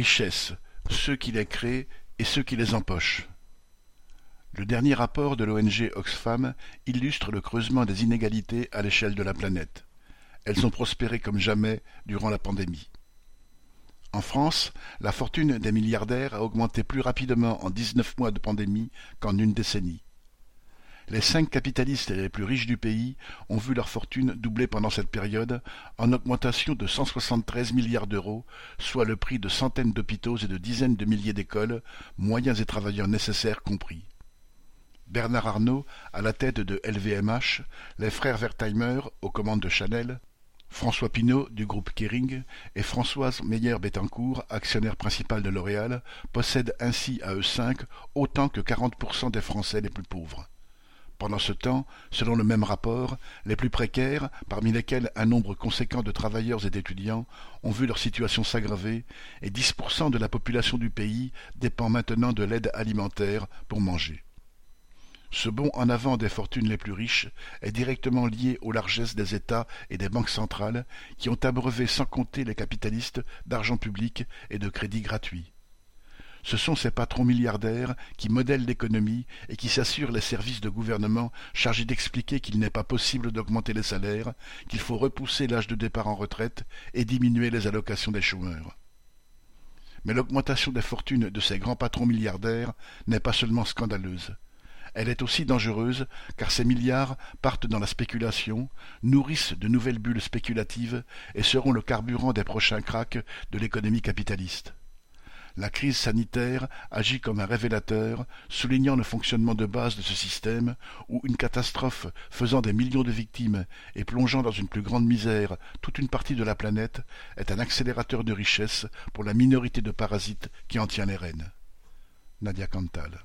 Richesses, ceux qui les créent et ceux qui les empochent. Le dernier rapport de l'ONG Oxfam illustre le creusement des inégalités à l'échelle de la planète. Elles ont prospéré comme jamais durant la pandémie. En France, la fortune des milliardaires a augmenté plus rapidement en dix-neuf mois de pandémie qu'en une décennie. Les cinq capitalistes les plus riches du pays ont vu leur fortune doubler pendant cette période, en augmentation de 173 milliards d'euros, soit le prix de centaines d'hôpitaux et de dizaines de milliers d'écoles, moyens et travailleurs nécessaires compris. Bernard Arnault, à la tête de LVMH, les frères Wertheimer, aux commandes de Chanel, François Pinault, du groupe Kering, et Françoise Meyer-Bettencourt, actionnaire principal de L'Oréal, possèdent ainsi à eux cinq autant que 40% des Français les plus pauvres. Pendant ce temps, selon le même rapport, les plus précaires, parmi lesquels un nombre conséquent de travailleurs et d'étudiants, ont vu leur situation s'aggraver et 10% de la population du pays dépend maintenant de l'aide alimentaire pour manger. Ce bond en avant des fortunes les plus riches est directement lié aux largesses des États et des banques centrales qui ont abreuvé sans compter les capitalistes d'argent public et de crédits gratuits. Ce sont ces patrons milliardaires qui modèlent l'économie et qui s'assurent les services de gouvernement chargés d'expliquer qu'il n'est pas possible d'augmenter les salaires, qu'il faut repousser l'âge de départ en retraite et diminuer les allocations des chômeurs. Mais l'augmentation des fortunes de ces grands patrons milliardaires n'est pas seulement scandaleuse. Elle est aussi dangereuse car ces milliards partent dans la spéculation, nourrissent de nouvelles bulles spéculatives et seront le carburant des prochains cracks de l'économie capitaliste. La crise sanitaire agit comme un révélateur, soulignant le fonctionnement de base de ce système, où une catastrophe faisant des millions de victimes et plongeant dans une plus grande misère toute une partie de la planète est un accélérateur de richesse pour la minorité de parasites qui en tient les rênes. Nadia Cantal